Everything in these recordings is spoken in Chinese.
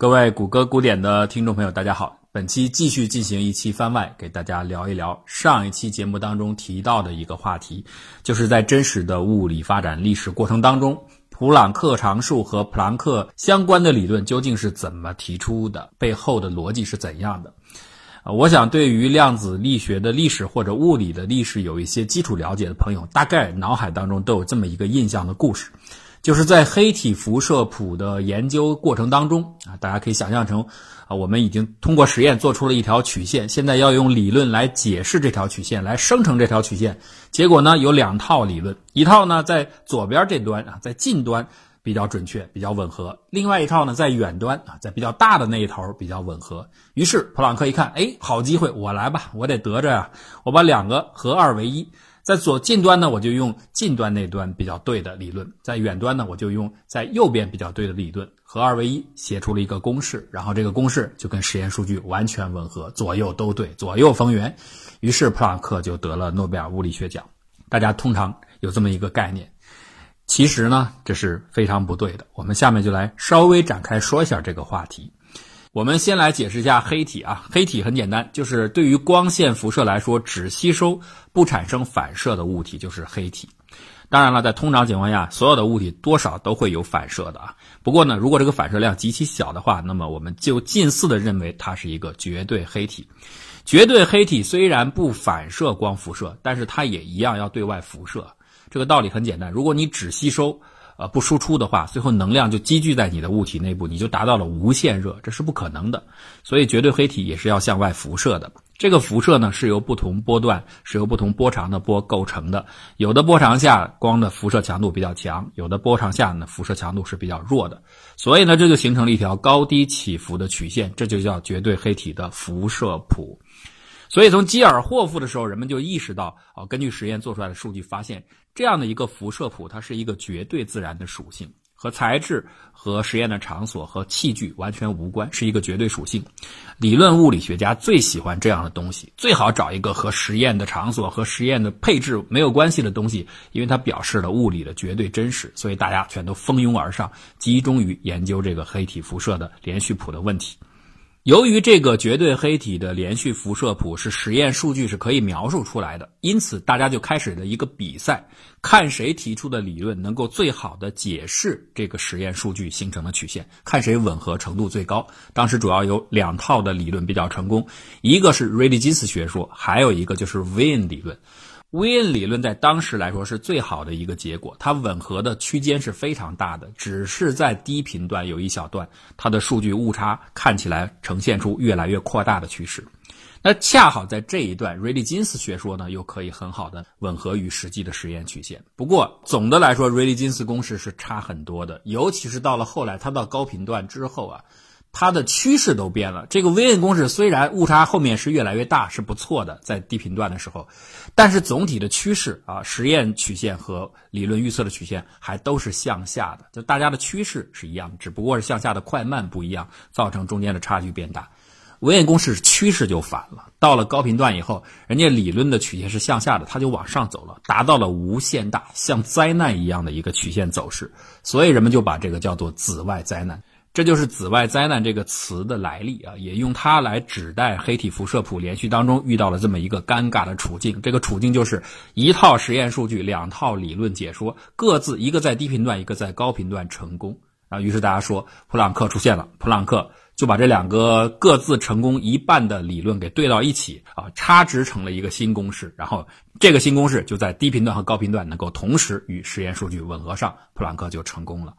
各位谷歌古典的听众朋友，大家好。本期继续进行一期番外，给大家聊一聊上一期节目当中提到的一个话题，就是在真实的物理发展历史过程当中，普朗克常数和普朗克相关的理论究竟是怎么提出的，背后的逻辑是怎样的？我想对于量子力学的历史或者物理的历史有一些基础了解的朋友，大概脑海当中都有这么一个印象的故事。就是在黑体辐射谱的研究过程当中啊，大家可以想象成啊，我们已经通过实验做出了一条曲线，现在要用理论来解释这条曲线，来生成这条曲线。结果呢，有两套理论，一套呢在左边这端啊，在近端比较准确，比较吻合；另外一套呢在远端啊，在比较大的那一头比较吻合。于是普朗克一看，哎，好机会，我来吧，我得得着呀，我把两个合二为一。在左近端呢，我就用近端那端比较对的理论；在远端呢，我就用在右边比较对的理论，合二为一，写出了一个公式。然后这个公式就跟实验数据完全吻合，左右都对，左右逢源。于是普朗克就得了诺贝尔物理学奖。大家通常有这么一个概念，其实呢，这是非常不对的。我们下面就来稍微展开说一下这个话题。我们先来解释一下黑体啊，黑体很简单，就是对于光线辐射来说，只吸收不产生反射的物体就是黑体。当然了，在通常情况下，所有的物体多少都会有反射的啊。不过呢，如果这个反射量极其小的话，那么我们就近似的认为它是一个绝对黑体。绝对黑体虽然不反射光辐射，但是它也一样要对外辐射。这个道理很简单，如果你只吸收。呃，不输出的话，最后能量就积聚在你的物体内部，你就达到了无限热，这是不可能的。所以，绝对黑体也是要向外辐射的。这个辐射呢，是由不同波段、是由不同波长的波构成的。有的波长下，光的辐射强度比较强；有的波长下呢，辐射强度是比较弱的。所以呢，这就形成了一条高低起伏的曲线，这就叫绝对黑体的辐射谱。所以，从基尔霍夫的时候，人们就意识到，哦，根据实验做出来的数据发现，这样的一个辐射谱，它是一个绝对自然的属性，和材质、和实验的场所、和器具完全无关，是一个绝对属性。理论物理学家最喜欢这样的东西，最好找一个和实验的场所、和实验的配置没有关系的东西，因为它表示了物理的绝对真实。所以，大家全都蜂拥而上，集中于研究这个黑体辐射的连续谱的问题。由于这个绝对黑体的连续辐射谱是实验数据是可以描述出来的，因此大家就开始了一个比赛，看谁提出的理论能够最好的解释这个实验数据形成的曲线，看谁吻合程度最高。当时主要有两套的理论比较成功，一个是瑞利金斯学说，还有一个就是韦恩理论。威恩理论在当时来说是最好的一个结果，它吻合的区间是非常大的，只是在低频段有一小段，它的数据误差看起来呈现出越来越扩大的趋势。那恰好在这一段，瑞利金斯学说呢又可以很好的吻合于实际的实验曲线。不过总的来说，瑞利金斯公式是差很多的，尤其是到了后来，它到高频段之后啊。它的趋势都变了。这个微恩公式虽然误差后面是越来越大，是不错的，在低频段的时候，但是总体的趋势啊，实验曲线和理论预测的曲线还都是向下的，就大家的趋势是一样，只不过是向下的快慢不一样，造成中间的差距变大。微恩公式趋势就反了，到了高频段以后，人家理论的曲线是向下的，它就往上走了，达到了无限大，像灾难一样的一个曲线走势，所以人们就把这个叫做紫外灾难。这就是“紫外灾难”这个词的来历啊，也用它来指代黑体辐射谱连续当中遇到了这么一个尴尬的处境。这个处境就是一套实验数据，两套理论解说，各自一个在低频段，一个在高频段成功啊。于是大家说，普朗克出现了，普朗克就把这两个各自成功一半的理论给对到一起啊，差值成了一个新公式，然后这个新公式就在低频段和高频段能够同时与实验数据吻合上，普朗克就成功了。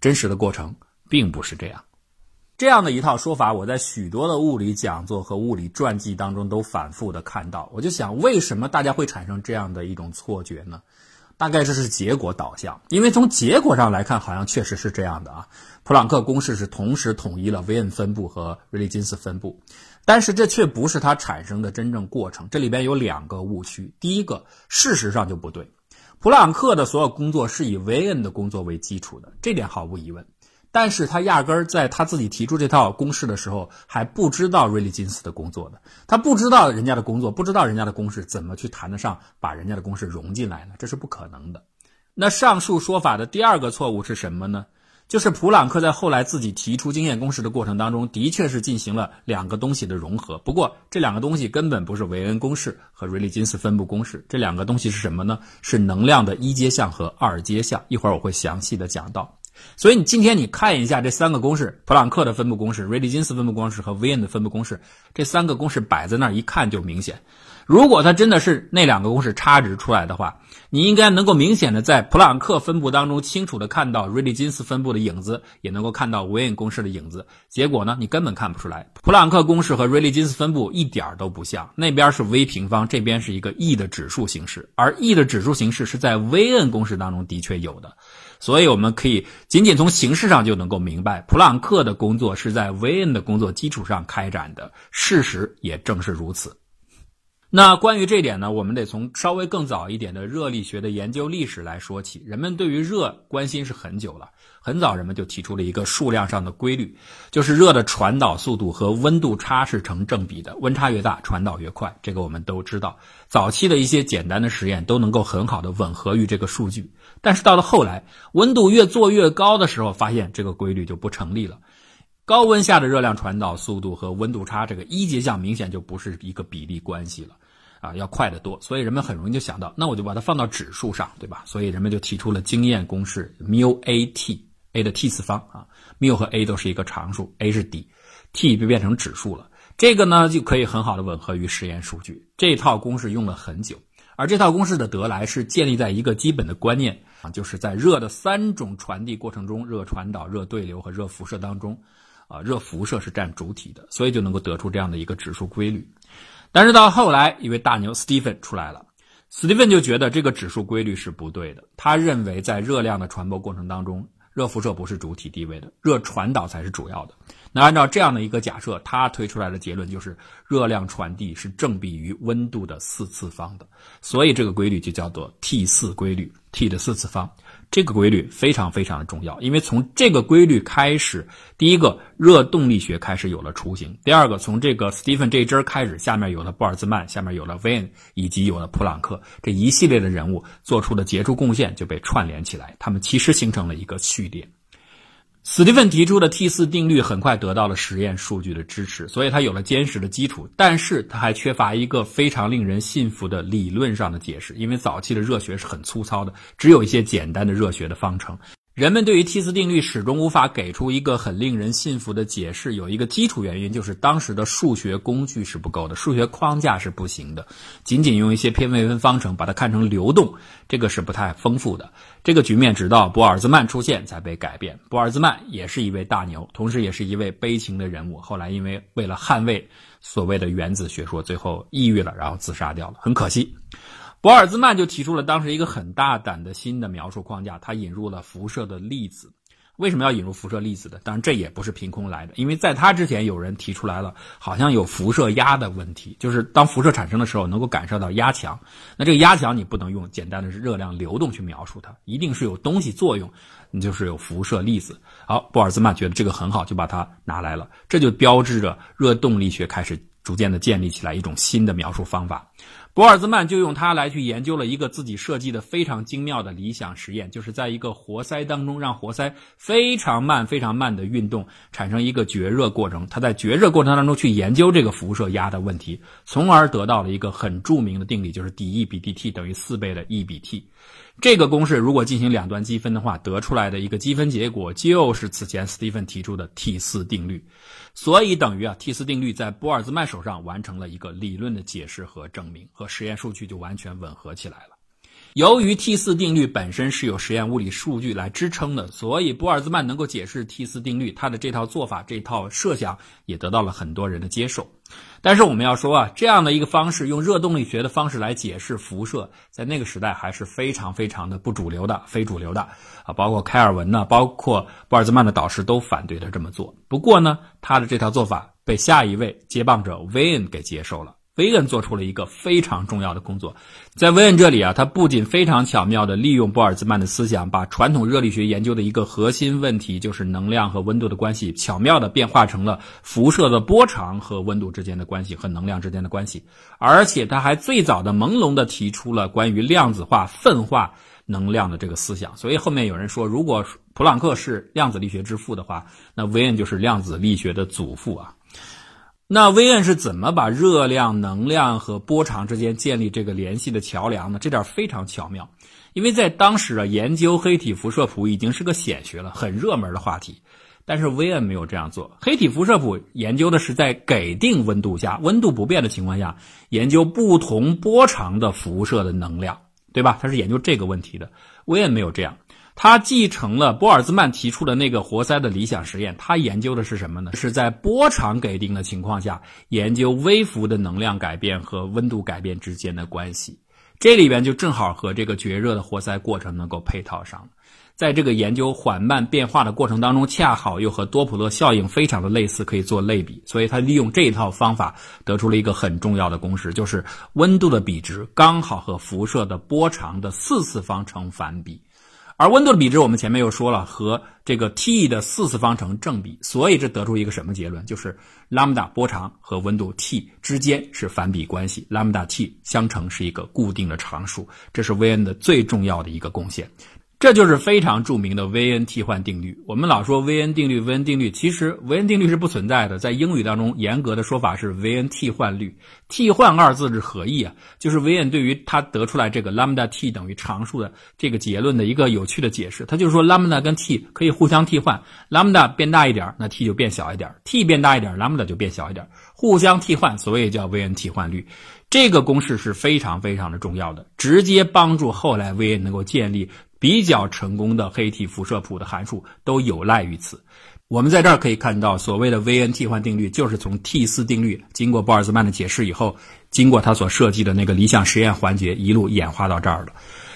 真实的过程。并不是这样，这样的一套说法，我在许多的物理讲座和物理传记当中都反复的看到。我就想，为什么大家会产生这样的一种错觉呢？大概这是结果导向，因为从结果上来看，好像确实是这样的啊。普朗克公式是同时统一了韦恩分布和瑞利金斯分布，但是这却不是它产生的真正过程。这里边有两个误区，第一个，事实上就不对。普朗克的所有工作是以韦恩的工作为基础的，这点毫无疑问。但是他压根儿在他自己提出这套公式的时候，还不知道瑞利金斯的工作的，他不知道人家的工作，不知道人家的公式，怎么去谈得上把人家的公式融进来呢？这是不可能的。那上述说法的第二个错误是什么呢？就是普朗克在后来自己提出经验公式的过程当中，的确是进行了两个东西的融合。不过这两个东西根本不是韦恩公式和瑞利金斯分布公式，这两个东西是什么呢？是能量的一阶项和二阶项。一会儿我会详细的讲到。所以你今天你看一下这三个公式：普朗克的分布公式、瑞利金斯分布公式和韦恩的分布公式，这三个公式摆在那儿一看就明显。如果它真的是那两个公式差值出来的话，你应该能够明显的在普朗克分布当中清楚的看到瑞利金斯分布的影子，也能够看到韦恩公式的影子。结果呢，你根本看不出来，普朗克公式和瑞利金斯分布一点都不像。那边是 v 平方，这边是一个 e 的指数形式，而 e 的指数形式是在韦恩公式当中的确有的。所以我们可以仅仅从形式上就能够明白，普朗克的工作是在韦恩的工作基础上开展的。事实也正是如此。那关于这点呢，我们得从稍微更早一点的热力学的研究历史来说起。人们对于热关心是很久了，很早人们就提出了一个数量上的规律，就是热的传导速度和温度差是成正比的，温差越大，传导越快。这个我们都知道，早期的一些简单的实验都能够很好的吻合于这个数据。但是到了后来，温度越做越高的时候，发现这个规律就不成立了。高温下的热量传导速度和温度差这个一阶项明显就不是一个比例关系了。啊，要快得多，所以人们很容易就想到，那我就把它放到指数上，对吧？所以人们就提出了经验公式：mu a t，a 的 t 次方啊，mu 和 a 都是一个常数，a 是底，t 就变成指数了。这个呢就可以很好的吻合于实验数据。这套公式用了很久，而这套公式的得来是建立在一个基本的观念啊，就是在热的三种传递过程中，热传导、热对流和热辐射当中，啊，热辐射是占主体的，所以就能够得出这样的一个指数规律。但是到后来，一位大牛斯蒂芬出来了，斯蒂芬就觉得这个指数规律是不对的。他认为，在热量的传播过程当中，热辐射不是主体地位的，热传导才是主要的。那按照这样的一个假设，他推出来的结论就是热量传递是正比于温度的四次方的。所以这个规律就叫做 T 四规律，T 的四次方。这个规律非常非常的重要，因为从这个规律开始，第一个热动力学开始有了雏形；第二个，从这个斯蒂芬这一支开始，下面有了玻尔兹曼，下面有了韦恩，以及有了普朗克这一系列的人物做出的杰出贡献就被串联起来，他们其实形成了一个序列。斯蒂芬提出的 T 四定律很快得到了实验数据的支持，所以他有了坚实的基础。但是他还缺乏一个非常令人信服的理论上的解释，因为早期的热学是很粗糙的，只有一些简单的热学的方程。人们对于 T 四定律始终无法给出一个很令人信服的解释，有一个基础原因就是当时的数学工具是不够的，数学框架是不行的。仅仅用一些偏微分方程把它看成流动，这个是不太丰富的。这个局面直到博尔兹曼出现才被改变。博尔兹曼也是一位大牛，同时也是一位悲情的人物。后来因为为了捍卫所谓的原子学说，最后抑郁了，然后自杀掉了，很可惜。博尔兹曼就提出了当时一个很大胆的新的描述框架，他引入了辐射的粒子。为什么要引入辐射粒子的？当然这也不是凭空来的，因为在他之前有人提出来了，好像有辐射压的问题，就是当辐射产生的时候能够感受到压强。那这个压强你不能用简单的热量流动去描述它，一定是有东西作用，你就是有辐射粒子。好，博尔兹曼觉得这个很好，就把它拿来了，这就标志着热动力学开始逐渐的建立起来一种新的描述方法。博尔兹曼就用它来去研究了一个自己设计的非常精妙的理想实验，就是在一个活塞当中，让活塞非常慢、非常慢的运动，产生一个绝热过程。他在绝热过程当中去研究这个辐射压的问题，从而得到了一个很著名的定理，就是 dE 比 dt 等于四倍的 E 比 T。这个公式如果进行两端积分的话，得出来的一个积分结果就是此前斯蒂芬提出的 T 四定律。所以等于啊，T 四定律在波尔兹曼手上完成了一个理论的解释和证明，和实验数据就完全吻合起来了。由于 T 四定律本身是有实验物理数据来支撑的，所以波尔兹曼能够解释 T 四定律，他的这套做法、这套设想也得到了很多人的接受。但是我们要说啊，这样的一个方式，用热动力学的方式来解释辐射，在那个时代还是非常非常的不主流的、非主流的啊。包括开尔文呢，包括波尔兹曼的导师都反对他这么做。不过呢，他的这套做法被下一位接棒者韦恩给接受了。威恩做出了一个非常重要的工作，在威恩这里啊，他不仅非常巧妙地利用玻尔兹曼的思想，把传统热力学研究的一个核心问题，就是能量和温度的关系，巧妙地变化成了辐射的波长和温度之间的关系和能量之间的关系，而且他还最早的朦胧地提出了关于量子化、分化。能量的这个思想。所以后面有人说，如果普朗克是量子力学之父的话，那韦恩就是量子力学的祖父啊。那韦恩是怎么把热量、能量和波长之间建立这个联系的桥梁呢？这点非常巧妙，因为在当时啊，研究黑体辐射谱已经是个显学了，很热门的话题。但是威恩没有这样做。黑体辐射谱研究的是在给定温度下，温度不变的情况下，研究不同波长的辐射的能量，对吧？他是研究这个问题的。威恩没有这样，他继承了波尔兹曼提出的那个活塞的理想实验。他研究的是什么呢？是在波长给定的情况下，研究微幅的能量改变和温度改变之间的关系。这里边就正好和这个绝热的活塞过程能够配套上。在这个研究缓慢变化的过程当中，恰好又和多普勒效应非常的类似，可以做类比。所以他利用这一套方法得出了一个很重要的公式，就是温度的比值刚好和辐射的波长的四次方成反比。而温度的比值我们前面又说了，和这个 T 的四次方成正比。所以这得出一个什么结论？就是拉姆达波长和温度 T 之间是反比关系，拉姆达 T 相乘是一个固定的常数。这是 V N 的最重要的一个贡献。这就是非常著名的 Vn 替换定律。我们老说 Vn 定律，，Vn 定律，其实 Vn 定律是不存在的。在英语当中，严格的说法是 Vn 替换律。替换二字是何意啊？就是 Vn 对于他得出来这个 lambda t 等于常数的这个结论的一个有趣的解释。他就是说 lambda 跟 t 可以互相替换，lambda 变大一点，那 t 就变小一点；t 变大一点，lambda 就变小一点，互相替换，所以叫 Vn 替换律。这个公式是非常非常的重要的，直接帮助后来 Vn 能够建立。比较成功的黑体辐射谱的函数都有赖于此。我们在这儿可以看到，所谓的韦恩替换定律，就是从 T 四定律经过波尔兹曼的解释以后，经过他所设计的那个理想实验环节，一路演化到这儿的。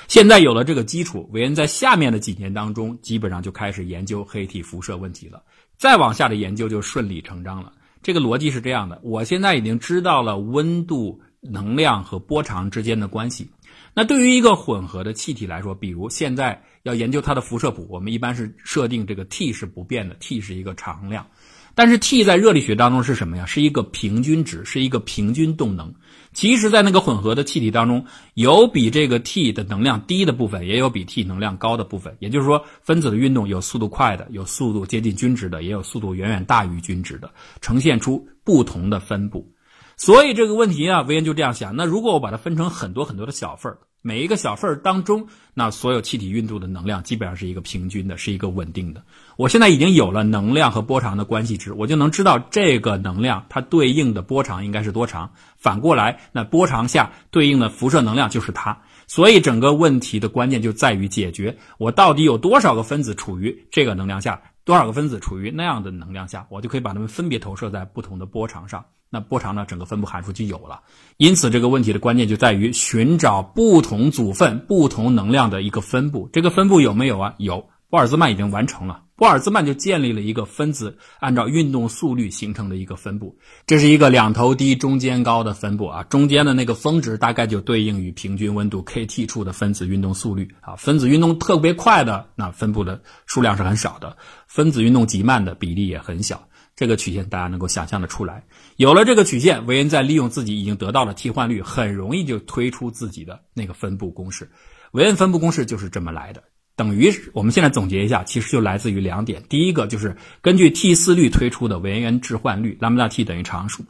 现在有了这个基础，韦恩在下面的几年当中，基本上就开始研究黑体辐射问题了。再往下的研究就顺理成章了。这个逻辑是这样的：我现在已经知道了温度、能量和波长之间的关系。那对于一个混合的气体来说，比如现在要研究它的辐射谱，我们一般是设定这个 T 是不变的，T 是一个常量。但是 T 在热力学当中是什么呀？是一个平均值，是一个平均动能。其实，在那个混合的气体当中，有比这个 T 的能量低的部分，也有比 T 能量高的部分。也就是说，分子的运动有速度快的，有速度接近均值的，也有速度远远大于均值的，呈现出不同的分布。所以这个问题啊，维恩就这样想：那如果我把它分成很多很多的小份儿，每一个小份儿当中，那所有气体运动的能量基本上是一个平均的，是一个稳定的。我现在已经有了能量和波长的关系值，我就能知道这个能量它对应的波长应该是多长。反过来，那波长下对应的辐射能量就是它。所以整个问题的关键就在于解决我到底有多少个分子处于这个能量下，多少个分子处于那样的能量下，我就可以把它们分别投射在不同的波长上。那波长呢？整个分布函数就有了。因此，这个问题的关键就在于寻找不同组分、不同能量的一个分布。这个分布有没有啊？有，波尔兹曼已经完成了。波尔兹曼就建立了一个分子按照运动速率形成的一个分布。这是一个两头低、中间高的分布啊。中间的那个峰值大概就对应于平均温度 kT 处的分子运动速率啊。分子运动特别快的，那分布的数量是很少的；分子运动极慢的比例也很小。这个曲线大家能够想象的出来，有了这个曲线，韦恩在利用自己已经得到的替换率，很容易就推出自己的那个分布公式。韦恩分布公式就是这么来的，等于我们现在总结一下，其实就来自于两点。第一个就是根据 T 四律推出的韦恩置换率，拉姆达 T 等于常数，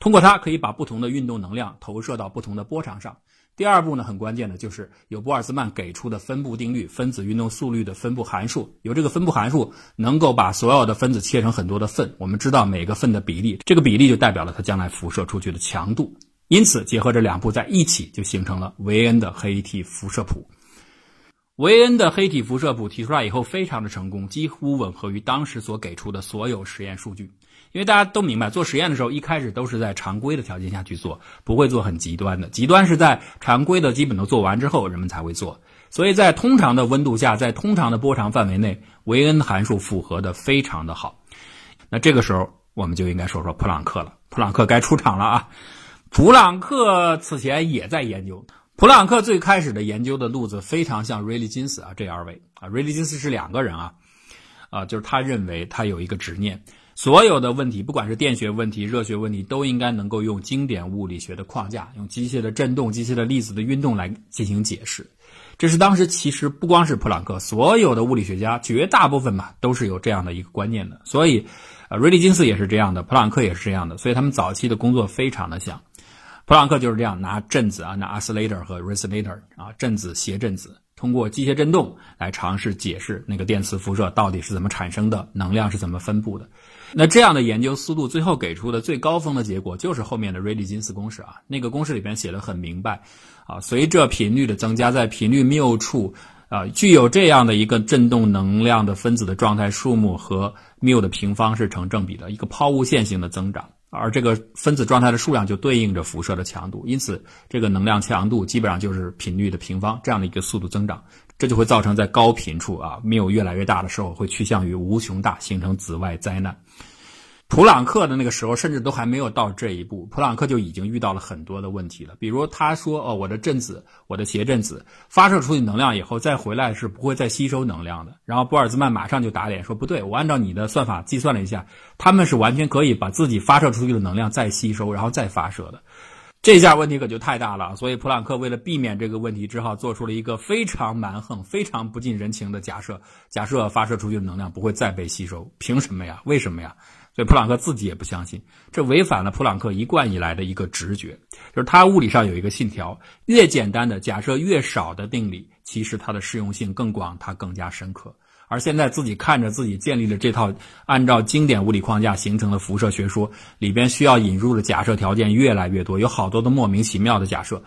通过它可以把不同的运动能量投射到不同的波长上。第二步呢，很关键的就是有波尔兹曼给出的分布定律，分子运动速率的分布函数。有这个分布函数，能够把所有的分子切成很多的份。我们知道每个份的比例，这个比例就代表了它将来辐射出去的强度。因此，结合这两步在一起，就形成了韦恩的黑体辐射谱。韦恩的黑体辐射谱提出来以后，非常的成功，几乎吻合于当时所给出的所有实验数据。因为大家都明白，做实验的时候一开始都是在常规的条件下去做，不会做很极端的。极端是在常规的基本都做完之后，人们才会做。所以在通常的温度下，在通常的波长范围内，韦恩函数符合的非常的好。那这个时候，我们就应该说说普朗克了。普朗克该出场了啊！普朗克此前也在研究。普朗克最开始的研究的路子非常像瑞利金斯啊，这二位啊，瑞利金斯是两个人啊，啊，就是他认为他有一个执念。所有的问题，不管是电学问题、热学问题，都应该能够用经典物理学的框架，用机械的振动、机械的粒子的运动来进行解释。这是当时其实不光是普朗克，所有的物理学家绝大部分吧都是有这样的一个观念的。所以，呃，瑞利金斯也是这样的，普朗克也是这样的，所以他们早期的工作非常的像。普朗克就是这样拿振子啊，拿 oscillator 和 resonator 啊，振子、谐振子。通过机械振动来尝试解释那个电磁辐射到底是怎么产生的，能量是怎么分布的。那这样的研究思路最后给出的最高峰的结果就是后面的瑞利金斯公式啊。那个公式里边写的很明白啊，随着频率的增加，在频率谬处啊，具有这样的一个振动能量的分子的状态数目和谬的平方是成正比的，一个抛物线型的增长。而这个分子状态的数量就对应着辐射的强度，因此这个能量强度基本上就是频率的平方这样的一个速度增长，这就会造成在高频处啊，缪越来越大的时候会趋向于无穷大，形成紫外灾难。普朗克的那个时候，甚至都还没有到这一步，普朗克就已经遇到了很多的问题了。比如他说：“哦，我的振子，我的谐振子发射出去能量以后，再回来是不会再吸收能量的。”然后波尔兹曼马上就打脸说：“不对，我按照你的算法计算了一下，他们是完全可以把自己发射出去的能量再吸收，然后再发射的。”这下问题可就太大了。所以普朗克为了避免这个问题，只好做出了一个非常蛮横、非常不近人情的假设：假设发射出去的能量不会再被吸收。凭什么呀？为什么呀？所以普朗克自己也不相信，这违反了普朗克一贯以来的一个直觉，就是他物理上有一个信条：越简单的假设越少的定理，其实它的适用性更广，它更加深刻。而现在自己看着自己建立了这套按照经典物理框架形成的辐射学说，里边需要引入的假设条件越来越多，有好多的莫名其妙的假设，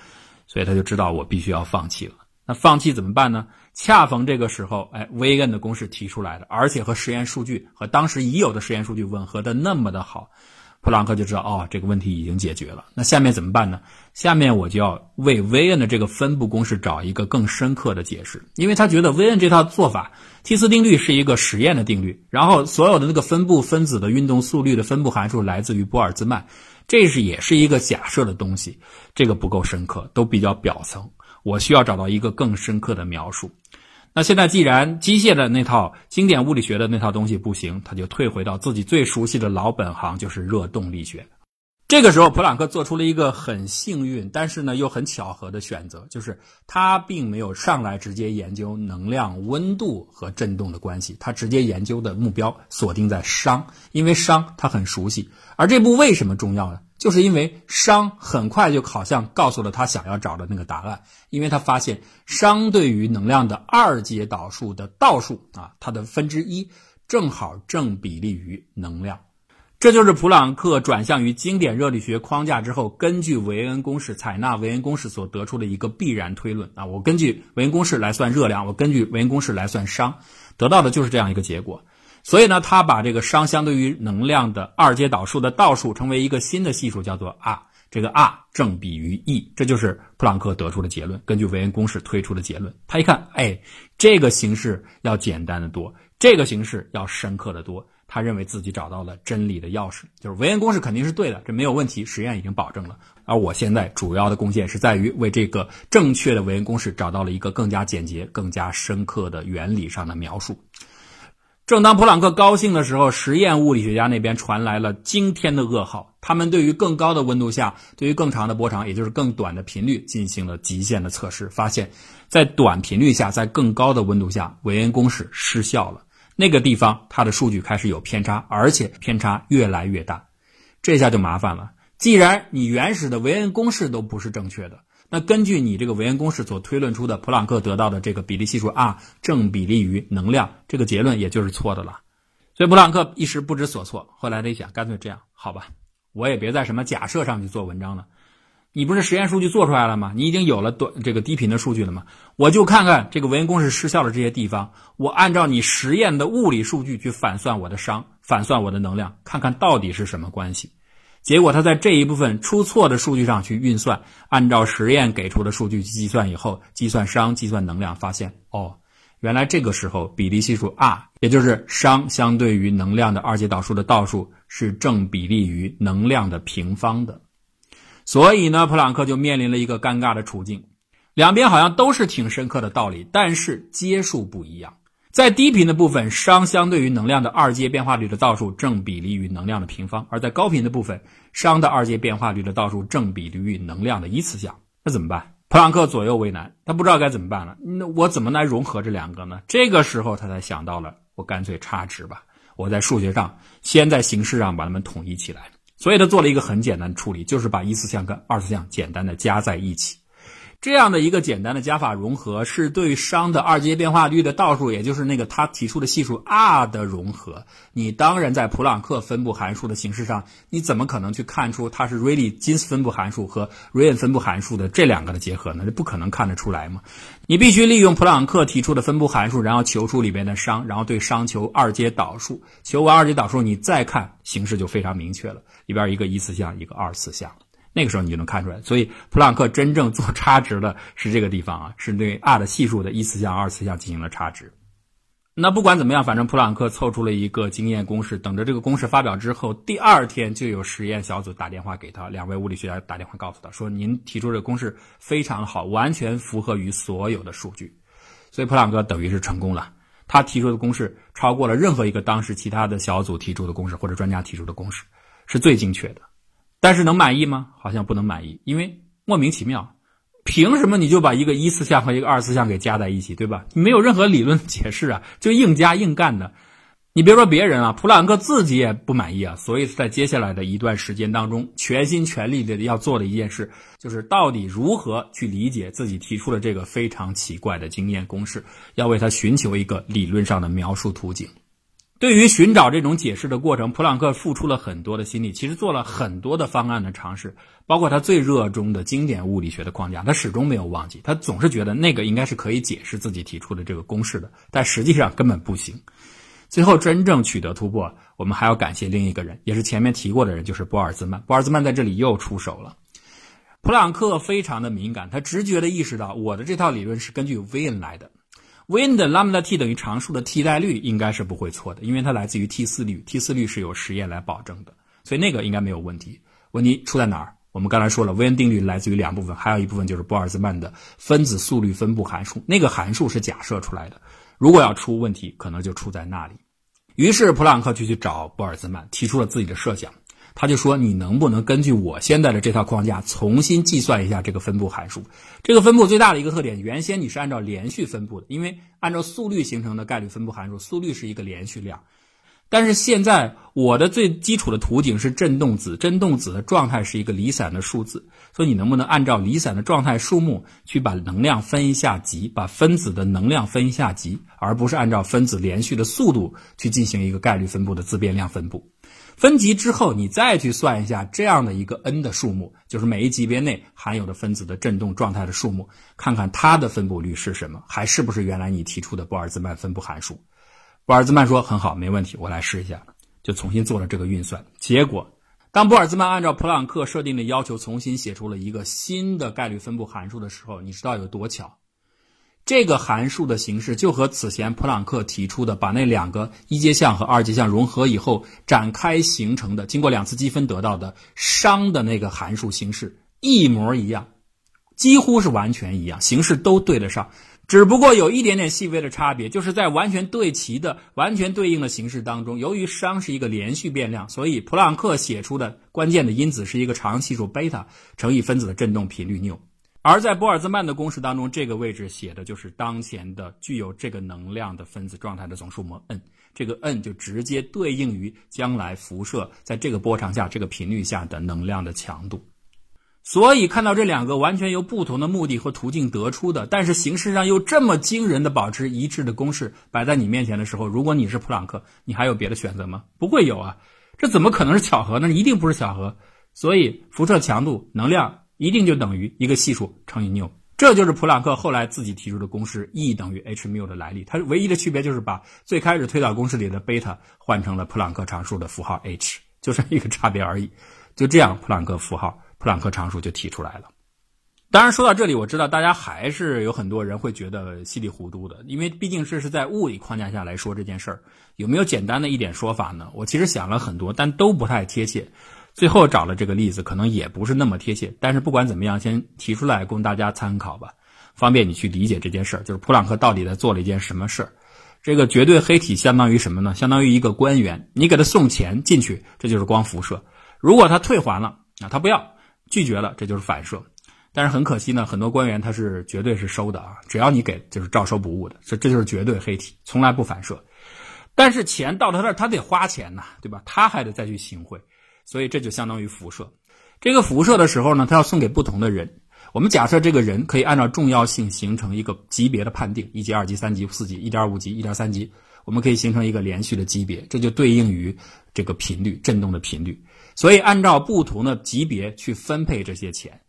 所以他就知道我必须要放弃了。那放弃怎么办呢？恰逢这个时候，哎，威恩的公式提出来了，而且和实验数据和当时已有的实验数据吻合的那么的好，普朗克就知道哦，这个问题已经解决了。那下面怎么办呢？下面我就要为威恩的这个分布公式找一个更深刻的解释，因为他觉得威恩这套做法，蒂斯定律是一个实验的定律，然后所有的那个分布分子的运动速率的分布函数来自于波尔兹曼，这是也是一个假设的东西，这个不够深刻，都比较表层。我需要找到一个更深刻的描述。那现在既然机械的那套经典物理学的那套东西不行，他就退回到自己最熟悉的老本行，就是热动力学。这个时候，普朗克做出了一个很幸运，但是呢又很巧合的选择，就是他并没有上来直接研究能量、温度和振动的关系，他直接研究的目标锁定在熵，因为熵他很熟悉。而这步为什么重要呢？就是因为熵很快就好像告诉了他想要找的那个答案，因为他发现熵对于能量的二阶导数的倒数啊，它的分之一正好正比例于能量，这就是普朗克转向于经典热力学框架之后，根据韦恩公式采纳韦恩公式所得出的一个必然推论啊，我根据韦恩公式来算热量，我根据韦恩公式来算熵，得到的就是这样一个结果。所以呢，他把这个熵相对于能量的二阶导数的倒数成为一个新的系数，叫做 r。这个 r 正比于 e，这就是普朗克得出的结论，根据韦恩公式推出的结论。他一看，哎，这个形式要简单的多，这个形式要深刻的多。他认为自己找到了真理的钥匙，就是韦恩公式肯定是对的，这没有问题，实验已经保证了。而我现在主要的贡献是在于为这个正确的韦恩公式找到了一个更加简洁、更加深刻的原理上的描述。正当普朗克高兴的时候，实验物理学家那边传来了惊天的噩耗。他们对于更高的温度下，对于更长的波长，也就是更短的频率进行了极限的测试，发现，在短频率下，在更高的温度下，韦恩公式失效了。那个地方，它的数据开始有偏差，而且偏差越来越大。这下就麻烦了。既然你原始的韦恩公式都不是正确的。那根据你这个韦恩公式所推论出的普朗克得到的这个比例系数 r 正比例于能量，这个结论也就是错的了。所以普朗克一时不知所措。后来他一想，干脆这样，好吧，我也别在什么假设上去做文章了。你不是实验数据做出来了吗？你已经有了短这个低频的数据了吗？我就看看这个韦恩公式失效的这些地方，我按照你实验的物理数据去反算我的熵，反算我的能量，看看到底是什么关系。结果他在这一部分出错的数据上去运算，按照实验给出的数据去计算以后，计算熵，计算能量，发现哦，原来这个时候比例系数 r，也就是熵相对于能量的二阶导数的倒数是正比例于能量的平方的。所以呢，普朗克就面临了一个尴尬的处境，两边好像都是挺深刻的道理，但是阶数不一样。在低频的部分，熵相对于能量的二阶变化率的倒数正比例于能量的平方；而在高频的部分，熵的二阶变化率的倒数正比例于能量的一次项。那怎么办？普朗克左右为难，他不知道该怎么办了。那我怎么来融合这两个呢？这个时候他才想到了，我干脆差值吧。我在数学上先在形式上把它们统一起来。所以他做了一个很简单的处理，就是把一次项跟二次项简单的加在一起。这样的一个简单的加法融合，是对商的二阶变化率的倒数，也就是那个他提出的系数 r 的融合。你当然在普朗克分布函数的形式上，你怎么可能去看出它是瑞利金斯分布函数和瑞恩分布函数的这两个的结合呢？这不可能看得出来嘛？你必须利用普朗克提出的分布函数，然后求出里边的商，然后对商求二阶导数。求完二阶导数，你再看形式就非常明确了，里边一个一次项，一个二次项。那个时候你就能看出来，所以普朗克真正做差值的是这个地方啊，是对 r 的系数的一次项、二次项进行了差值。那不管怎么样，反正普朗克凑出了一个经验公式，等着这个公式发表之后，第二天就有实验小组打电话给他，两位物理学家打电话告诉他说：“您提出这个公式非常好，完全符合于所有的数据。”所以普朗克等于是成功了，他提出的公式超过了任何一个当时其他的小组提出的公式或者专家提出的公式，是最精确的。但是能满意吗？好像不能满意，因为莫名其妙，凭什么你就把一个一次项和一个二次项给加在一起，对吧？没有任何理论 解释啊，就硬加硬干的。你别说别人啊，普朗克自己也不满意啊。所以在接下来的一段时间当中，全心全力的要做的一件事，就是到底如何去理解自己提出的这个非常奇怪的经验公式，要为他寻求一个理论上的描述途径。对于寻找这种解释的过程，普朗克付出了很多的心力，其实做了很多的方案的尝试，包括他最热衷的经典物理学的框架，他始终没有忘记。他总是觉得那个应该是可以解释自己提出的这个公式的，但实际上根本不行。最后真正取得突破，我们还要感谢另一个人，也是前面提过的人，就是波尔兹曼。波尔兹曼在这里又出手了。普朗克非常的敏感，他直觉的意识到我的这套理论是根据威恩来的。Wien 的 lambda t 等于常数的替代率应该是不会错的，因为它来自于 T 四率，T 四率是有实验来保证的，所以那个应该没有问题。问题出在哪儿？我们刚才说了，威恩定律来自于两部分，还有一部分就是波尔兹曼的分子速率分布函数，那个函数是假设出来的。如果要出问题，可能就出在那里。于是普朗克就去找波尔兹曼，提出了自己的设想。他就说：“你能不能根据我现在的这套框架重新计算一下这个分布函数？这个分布最大的一个特点，原先你是按照连续分布的，因为按照速率形成的概率分布函数，速率是一个连续量。但是现在我的最基础的图景是振动子，振动子的状态是一个离散的数字，所以你能不能按照离散的状态数目去把能量分一下级，把分子的能量分一下级，而不是按照分子连续的速度去进行一个概率分布的自变量分布？”分级之后，你再去算一下这样的一个 n 的数目，就是每一级别内含有的分子的振动状态的数目，看看它的分布率是什么，还是不是原来你提出的波尔兹曼分布函数？波尔兹曼说很好，没问题，我来试一下，就重新做了这个运算。结果，当波尔兹曼按照普朗克设定的要求重新写出了一个新的概率分布函数的时候，你知道有多巧？这个函数的形式就和此前普朗克提出的把那两个一阶项和二阶项融合以后展开形成的，经过两次积分得到的商的那个函数形式一模一样，几乎是完全一样，形式都对得上，只不过有一点点细微的差别，就是在完全对齐的、完全对应的形式当中，由于商是一个连续变量，所以普朗克写出的关键的因子是一个常系数贝塔乘以分子的振动频率缪。而在波尔兹曼的公式当中，这个位置写的就是当前的具有这个能量的分子状态的总数目 n，这个 n 就直接对应于将来辐射在这个波长下、这个频率下的能量的强度。所以看到这两个完全由不同的目的和途径得出的，但是形式上又这么惊人的保持一致的公式摆在你面前的时候，如果你是普朗克，你还有别的选择吗？不会有啊，这怎么可能是巧合呢？一定不是巧合。所以辐射强度、能量。一定就等于一个系数乘以缪，这就是普朗克后来自己提出的公式 E 等于 h 缪的来历。它唯一的区别就是把最开始推导公式里的贝塔换成了普朗克常数的符号 h，就是一个差别而已。就这样，普朗克符号、普朗克常数就提出来了。当然，说到这里，我知道大家还是有很多人会觉得稀里糊涂的，因为毕竟这是在物理框架下来说这件事儿，有没有简单的一点说法呢？我其实想了很多，但都不太贴切。最后找了这个例子，可能也不是那么贴切，但是不管怎么样，先提出来供大家参考吧，方便你去理解这件事儿。就是普朗克到底在做了一件什么事儿？这个绝对黑体相当于什么呢？相当于一个官员，你给他送钱进去，这就是光辐射。如果他退还了啊，他不要，拒绝了，这就是反射。但是很可惜呢，很多官员他是绝对是收的啊，只要你给就是照收不误的，这这就是绝对黑体，从来不反射。但是钱到他这儿，他得花钱呐，对吧？他还得再去行贿，所以这就相当于辐射。这个辐射的时候呢，他要送给不同的人。我们假设这个人可以按照重要性形成一个级别的判定，一级、二级、三级、四级、一点五级、一点三级，我们可以形成一个连续的级别，这就对应于这个频率振动的频率。所以按照不同的级别去分配这些钱。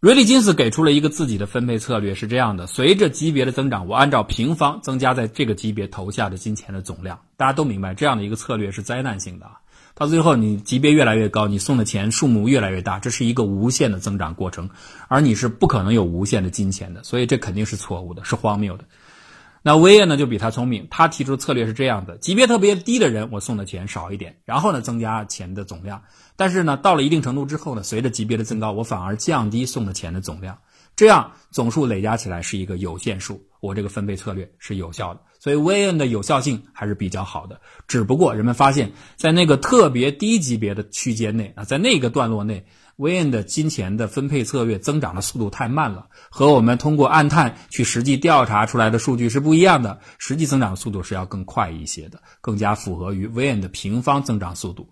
瑞利金斯给出了一个自己的分配策略，是这样的：随着级别的增长，我按照平方增加在这个级别投下的金钱的总量。大家都明白，这样的一个策略是灾难性的！到最后，你级别越来越高，你送的钱数目越来越大，这是一个无限的增长过程，而你是不可能有无限的金钱的，所以这肯定是错误的，是荒谬的。那威恩呢，就比他聪明，他提出策略是这样的：级别特别低的人，我送的钱少一点，然后呢，增加钱的总量。但是呢，到了一定程度之后呢，随着级别的增高，我反而降低送的钱的总量，这样总数累加起来是一个有限数，我这个分配策略是有效的。所以 VN 的有效性还是比较好的。只不过人们发现，在那个特别低级别的区间内啊，在那个段落内，，VN 的金钱的分配策略增长的速度太慢了，和我们通过暗探去实际调查出来的数据是不一样的。实际增长速度是要更快一些的，更加符合于 VN 的平方增长速度。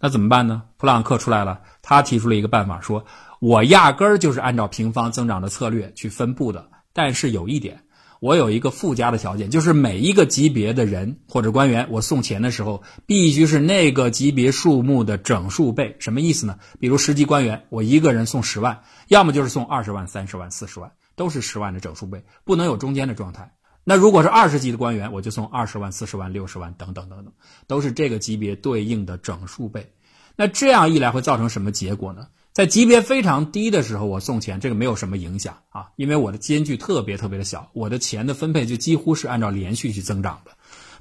那怎么办呢？普朗克出来了，他提出了一个办法，说我压根儿就是按照平方增长的策略去分布的。但是有一点，我有一个附加的条件，就是每一个级别的人或者官员，我送钱的时候必须是那个级别数目的整数倍。什么意思呢？比如十级官员，我一个人送十万，要么就是送二十万、三十万、四十万，都是十万的整数倍，不能有中间的状态。那如果是二十级的官员，我就送二十万、四十万、六十万等等等等，都是这个级别对应的整数倍。那这样一来会造成什么结果呢？在级别非常低的时候，我送钱，这个没有什么影响啊，因为我的间距特别特别的小，我的钱的分配就几乎是按照连续去增长的。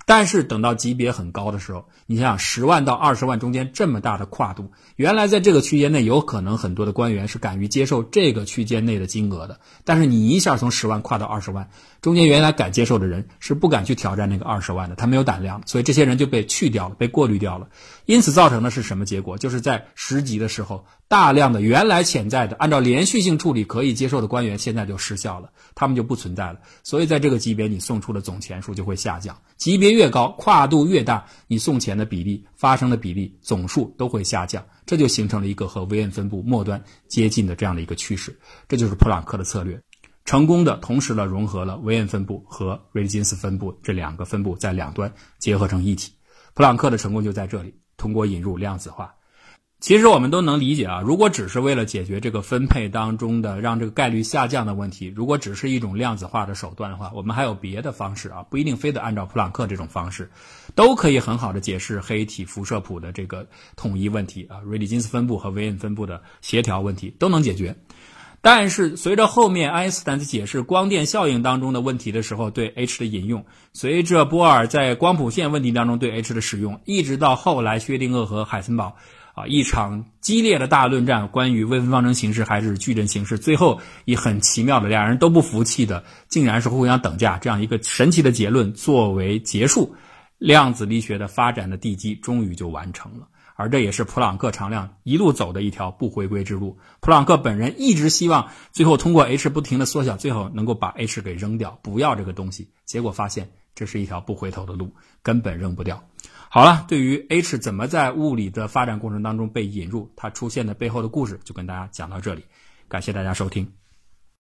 但是等到级别很高的时候，你想想十万到二十万中间这么大的跨度，原来在这个区间内有可能很多的官员是敢于接受这个区间内的金额的，但是你一下从十万跨到二十万，中间原来敢接受的人是不敢去挑战那个二十万的，他没有胆量，所以这些人就被去掉了，被过滤掉了。因此造成的是什么结果？就是在十级的时候，大量的原来潜在的按照连续性处理可以接受的官员现在就失效了，他们就不存在了。所以在这个级别，你送出的总钱数就会下降。级别越高，跨度越大，你送钱的比例、发生的比例、总数都会下降，这就形成了一个和维恩分布末端接近的这样的一个趋势。这就是普朗克的策略，成功的同时呢融合了维恩分布和瑞金斯分布这两个分布在两端结合成一体。普朗克的成功就在这里，通过引入量子化。其实我们都能理解啊，如果只是为了解决这个分配当中的让这个概率下降的问题，如果只是一种量子化的手段的话，我们还有别的方式啊，不一定非得按照普朗克这种方式，都可以很好的解释黑体辐射谱的这个统一问题啊，瑞利金斯分布和维恩分布的协调问题都能解决。但是随着后面爱因斯坦在解释光电效应当中的问题的时候，对 H 的引用，随着波尔在光谱线问题当中对 H 的使用，一直到后来薛定谔和海森堡。啊，一场激烈的大论战，关于微分方程形式还是矩阵形式，最后以很奇妙的，两人都不服气的，竟然是互相等价，这样一个神奇的结论作为结束，量子力学的发展的地基终于就完成了。而这也是普朗克常量一路走的一条不回归之路。普朗克本人一直希望最后通过 h 不停的缩小，最后能够把 h 给扔掉，不要这个东西。结果发现这是一条不回头的路，根本扔不掉。好了，对于 H 怎么在物理的发展过程当中被引入，它出现的背后的故事，就跟大家讲到这里。感谢大家收听。